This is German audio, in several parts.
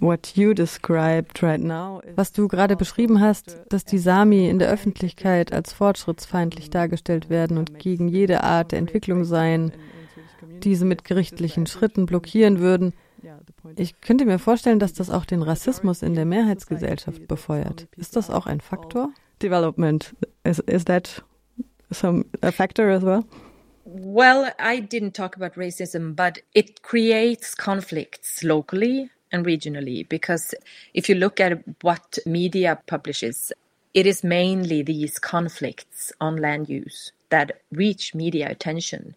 Was du gerade beschrieben hast, dass die Sami in der Öffentlichkeit als fortschrittsfeindlich dargestellt werden und gegen jede Art der Entwicklung seien, diese mit gerichtlichen Schritten blockieren würden, ich könnte mir vorstellen, dass das auch den Rassismus in der Mehrheitsgesellschaft befeuert. Ist das auch ein Faktor? Development, is, is that some a factor as well? Well, I didn't talk about racism, but it creates conflicts locally and regionally because if you look at what media publishes, it is mainly these conflicts on land use that reach media attention.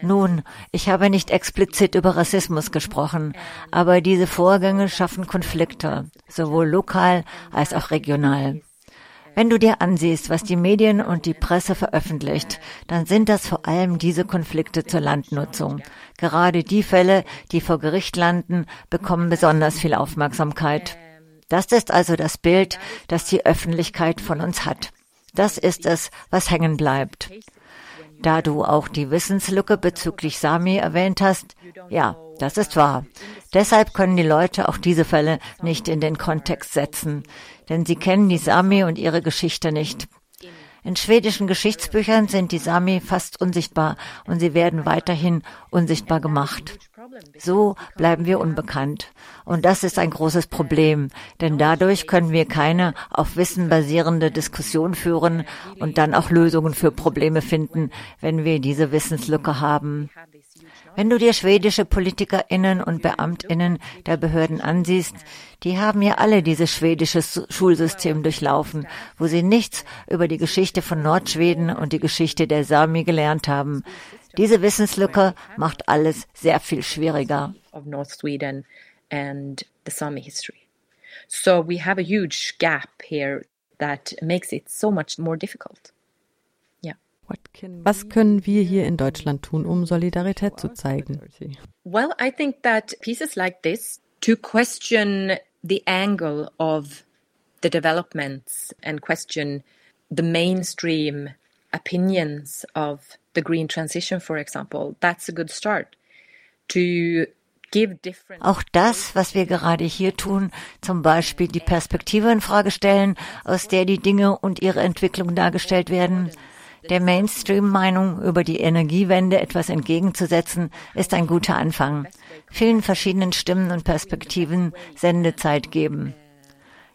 Nun, ich habe nicht explizit über Rassismus gesprochen, aber diese Vorgänge schaffen Konflikte, sowohl lokal als auch regional. Wenn du dir ansiehst, was die Medien und die Presse veröffentlicht, dann sind das vor allem diese Konflikte zur Landnutzung. Gerade die Fälle, die vor Gericht landen, bekommen besonders viel Aufmerksamkeit. Das ist also das Bild, das die Öffentlichkeit von uns hat. Das ist es, was hängen bleibt. Da du auch die Wissenslücke bezüglich Sami erwähnt hast, ja, das ist wahr. Deshalb können die Leute auch diese Fälle nicht in den Kontext setzen, denn sie kennen die Sami und ihre Geschichte nicht. In schwedischen Geschichtsbüchern sind die Sami fast unsichtbar und sie werden weiterhin unsichtbar gemacht. So bleiben wir unbekannt. Und das ist ein großes Problem, denn dadurch können wir keine auf Wissen basierende Diskussion führen und dann auch Lösungen für Probleme finden, wenn wir diese Wissenslücke haben. Wenn du dir schwedische PolitikerInnen und BeamtInnen der Behörden ansiehst, die haben ja alle dieses schwedische Schulsystem durchlaufen, wo sie nichts über die Geschichte von Nordschweden und die Geschichte der Sami gelernt haben. Diese Wissenslücke macht alles sehr viel schwieriger. So we have a huge gap here that makes it so much more difficult. Was können wir hier in Deutschland tun, um Solidarität zu zeigen? Well, I think that pieces like this to question the angle of the developments and question the mainstream opinions of the green transition, for example, that's a good start. To auch das, was wir gerade hier tun, zum Beispiel die Perspektive in Frage stellen, aus der die Dinge und ihre Entwicklung dargestellt werden, der Mainstream-Meinung über die Energiewende etwas entgegenzusetzen, ist ein guter Anfang. Vielen verschiedenen Stimmen und Perspektiven Sendezeit geben.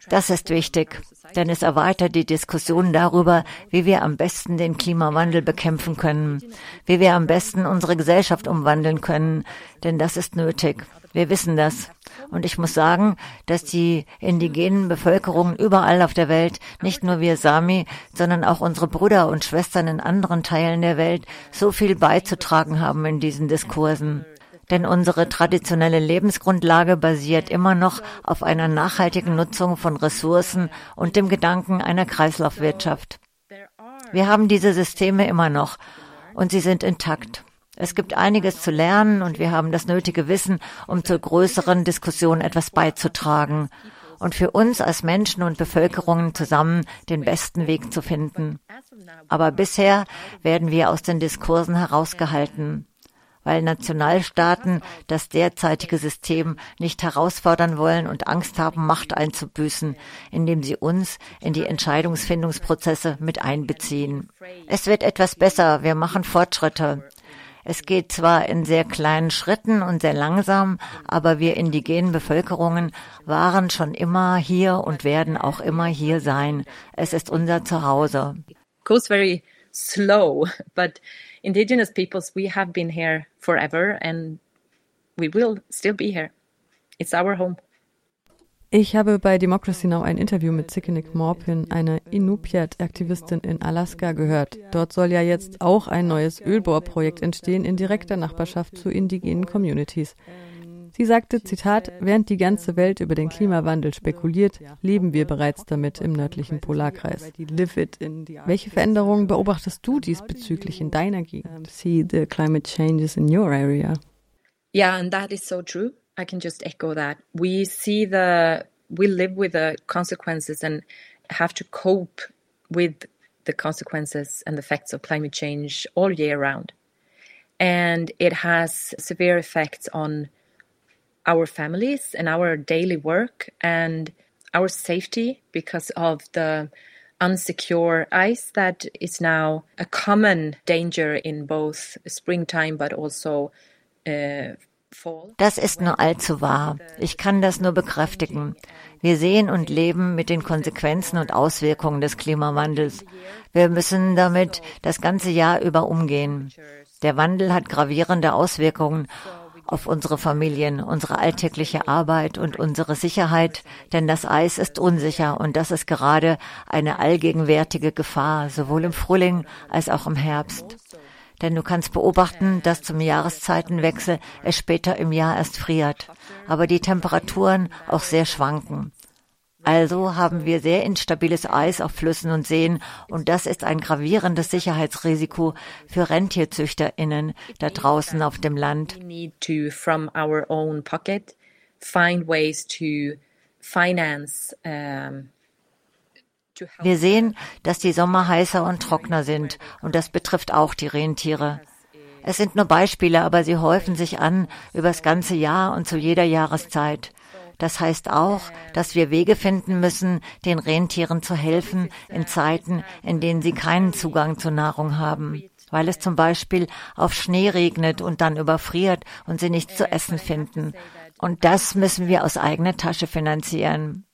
Das ist wichtig, denn es erweitert die Diskussion darüber, wie wir am besten den Klimawandel bekämpfen können, wie wir am besten unsere Gesellschaft umwandeln können, denn das ist nötig. Wir wissen das. Und ich muss sagen, dass die indigenen Bevölkerungen überall auf der Welt, nicht nur wir Sami, sondern auch unsere Brüder und Schwestern in anderen Teilen der Welt, so viel beizutragen haben in diesen Diskursen. Denn unsere traditionelle Lebensgrundlage basiert immer noch auf einer nachhaltigen Nutzung von Ressourcen und dem Gedanken einer Kreislaufwirtschaft. Wir haben diese Systeme immer noch und sie sind intakt. Es gibt einiges zu lernen und wir haben das nötige Wissen, um zur größeren Diskussion etwas beizutragen und für uns als Menschen und Bevölkerungen zusammen den besten Weg zu finden. Aber bisher werden wir aus den Diskursen herausgehalten, weil Nationalstaaten das derzeitige System nicht herausfordern wollen und Angst haben, Macht einzubüßen, indem sie uns in die Entscheidungsfindungsprozesse mit einbeziehen. Es wird etwas besser, wir machen Fortschritte. Es geht zwar in sehr kleinen Schritten und sehr langsam, aber wir indigenen Bevölkerungen waren schon immer hier und werden auch immer hier sein. Es ist unser Zuhause. Goes very slow, but indigenous peoples, we have been here forever and we will still be here. It's our home. Ich habe bei Democracy Now! ein Interview mit Sikenik Morpin, einer Inupiat-Aktivistin in Alaska, gehört. Dort soll ja jetzt auch ein neues Ölbohrprojekt entstehen in direkter Nachbarschaft zu indigenen Communities. Sie sagte, Zitat, während die ganze Welt über den Klimawandel spekuliert, leben wir bereits damit im nördlichen Polarkreis. Welche Veränderungen beobachtest du diesbezüglich in deiner Gegend? See the climate changes in your area. Yeah, and that is so true. I can just echo that. We see the, we live with the consequences and have to cope with the consequences and the effects of climate change all year round. And it has severe effects on our families and our daily work and our safety because of the unsecure ice that is now a common danger in both springtime but also uh, Das ist nur allzu wahr. Ich kann das nur bekräftigen. Wir sehen und leben mit den Konsequenzen und Auswirkungen des Klimawandels. Wir müssen damit das ganze Jahr über umgehen. Der Wandel hat gravierende Auswirkungen auf unsere Familien, unsere alltägliche Arbeit und unsere Sicherheit, denn das Eis ist unsicher und das ist gerade eine allgegenwärtige Gefahr, sowohl im Frühling als auch im Herbst. Denn du kannst beobachten, dass zum Jahreszeitenwechsel es später im Jahr erst friert, aber die Temperaturen auch sehr schwanken. Also haben wir sehr instabiles Eis auf Flüssen und Seen und das ist ein gravierendes Sicherheitsrisiko für RentierzüchterInnen da draußen auf dem Land. Wir sehen, dass die Sommer heißer und trockener sind und das betrifft auch die Rentiere. Es sind nur Beispiele, aber sie häufen sich an übers ganze Jahr und zu jeder Jahreszeit. Das heißt auch, dass wir Wege finden müssen, den Rentieren zu helfen in Zeiten, in denen sie keinen Zugang zur Nahrung haben, weil es zum Beispiel auf Schnee regnet und dann überfriert und sie nichts zu essen finden. Und das müssen wir aus eigener Tasche finanzieren.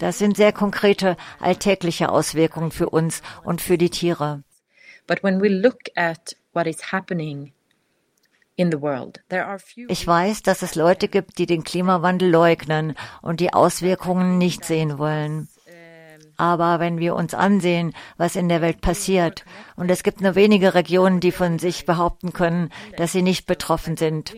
Das sind sehr konkrete alltägliche Auswirkungen für uns und für die Tiere. But when we look at what is happening ich weiß, dass es Leute gibt, die den Klimawandel leugnen und die Auswirkungen nicht sehen wollen. Aber wenn wir uns ansehen, was in der Welt passiert, und es gibt nur wenige Regionen, die von sich behaupten können, dass sie nicht betroffen sind.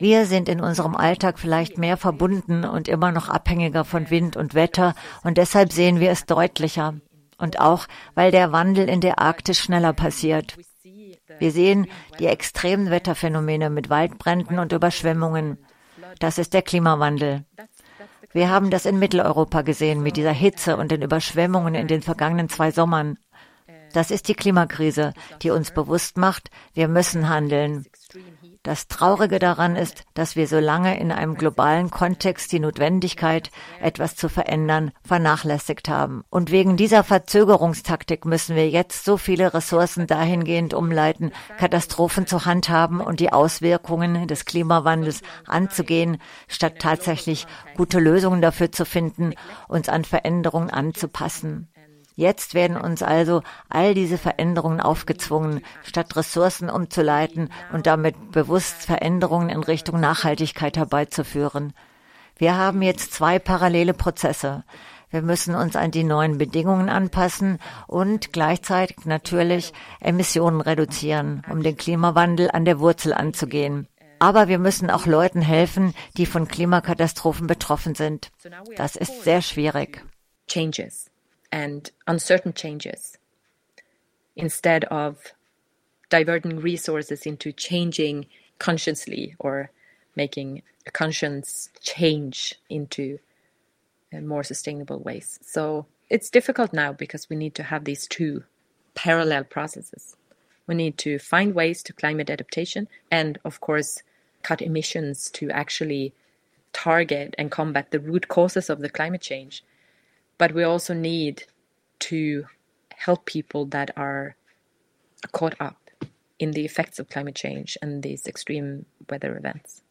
Wir sind in unserem Alltag vielleicht mehr verbunden und immer noch abhängiger von Wind und Wetter, und deshalb sehen wir es deutlicher. Und auch, weil der Wandel in der Arktis schneller passiert. Wir sehen die extremen Wetterphänomene mit Waldbränden und Überschwemmungen. Das ist der Klimawandel. Wir haben das in Mitteleuropa gesehen mit dieser Hitze und den Überschwemmungen in den vergangenen zwei Sommern. Das ist die Klimakrise, die uns bewusst macht, wir müssen handeln. Das Traurige daran ist, dass wir so lange in einem globalen Kontext die Notwendigkeit, etwas zu verändern, vernachlässigt haben. Und wegen dieser Verzögerungstaktik müssen wir jetzt so viele Ressourcen dahingehend umleiten, Katastrophen zu handhaben und die Auswirkungen des Klimawandels anzugehen, statt tatsächlich gute Lösungen dafür zu finden, uns an Veränderungen anzupassen. Jetzt werden uns also all diese Veränderungen aufgezwungen, statt Ressourcen umzuleiten und damit bewusst Veränderungen in Richtung Nachhaltigkeit herbeizuführen. Wir haben jetzt zwei parallele Prozesse. Wir müssen uns an die neuen Bedingungen anpassen und gleichzeitig natürlich Emissionen reduzieren, um den Klimawandel an der Wurzel anzugehen. Aber wir müssen auch Leuten helfen, die von Klimakatastrophen betroffen sind. Das ist sehr schwierig. Changes. And uncertain changes instead of diverting resources into changing consciously or making a conscience change into uh, more sustainable ways. So it's difficult now because we need to have these two parallel processes. We need to find ways to climate adaptation and, of course, cut emissions to actually target and combat the root causes of the climate change but we also need to help people that are caught up in the effects of climate change and these extreme weather events.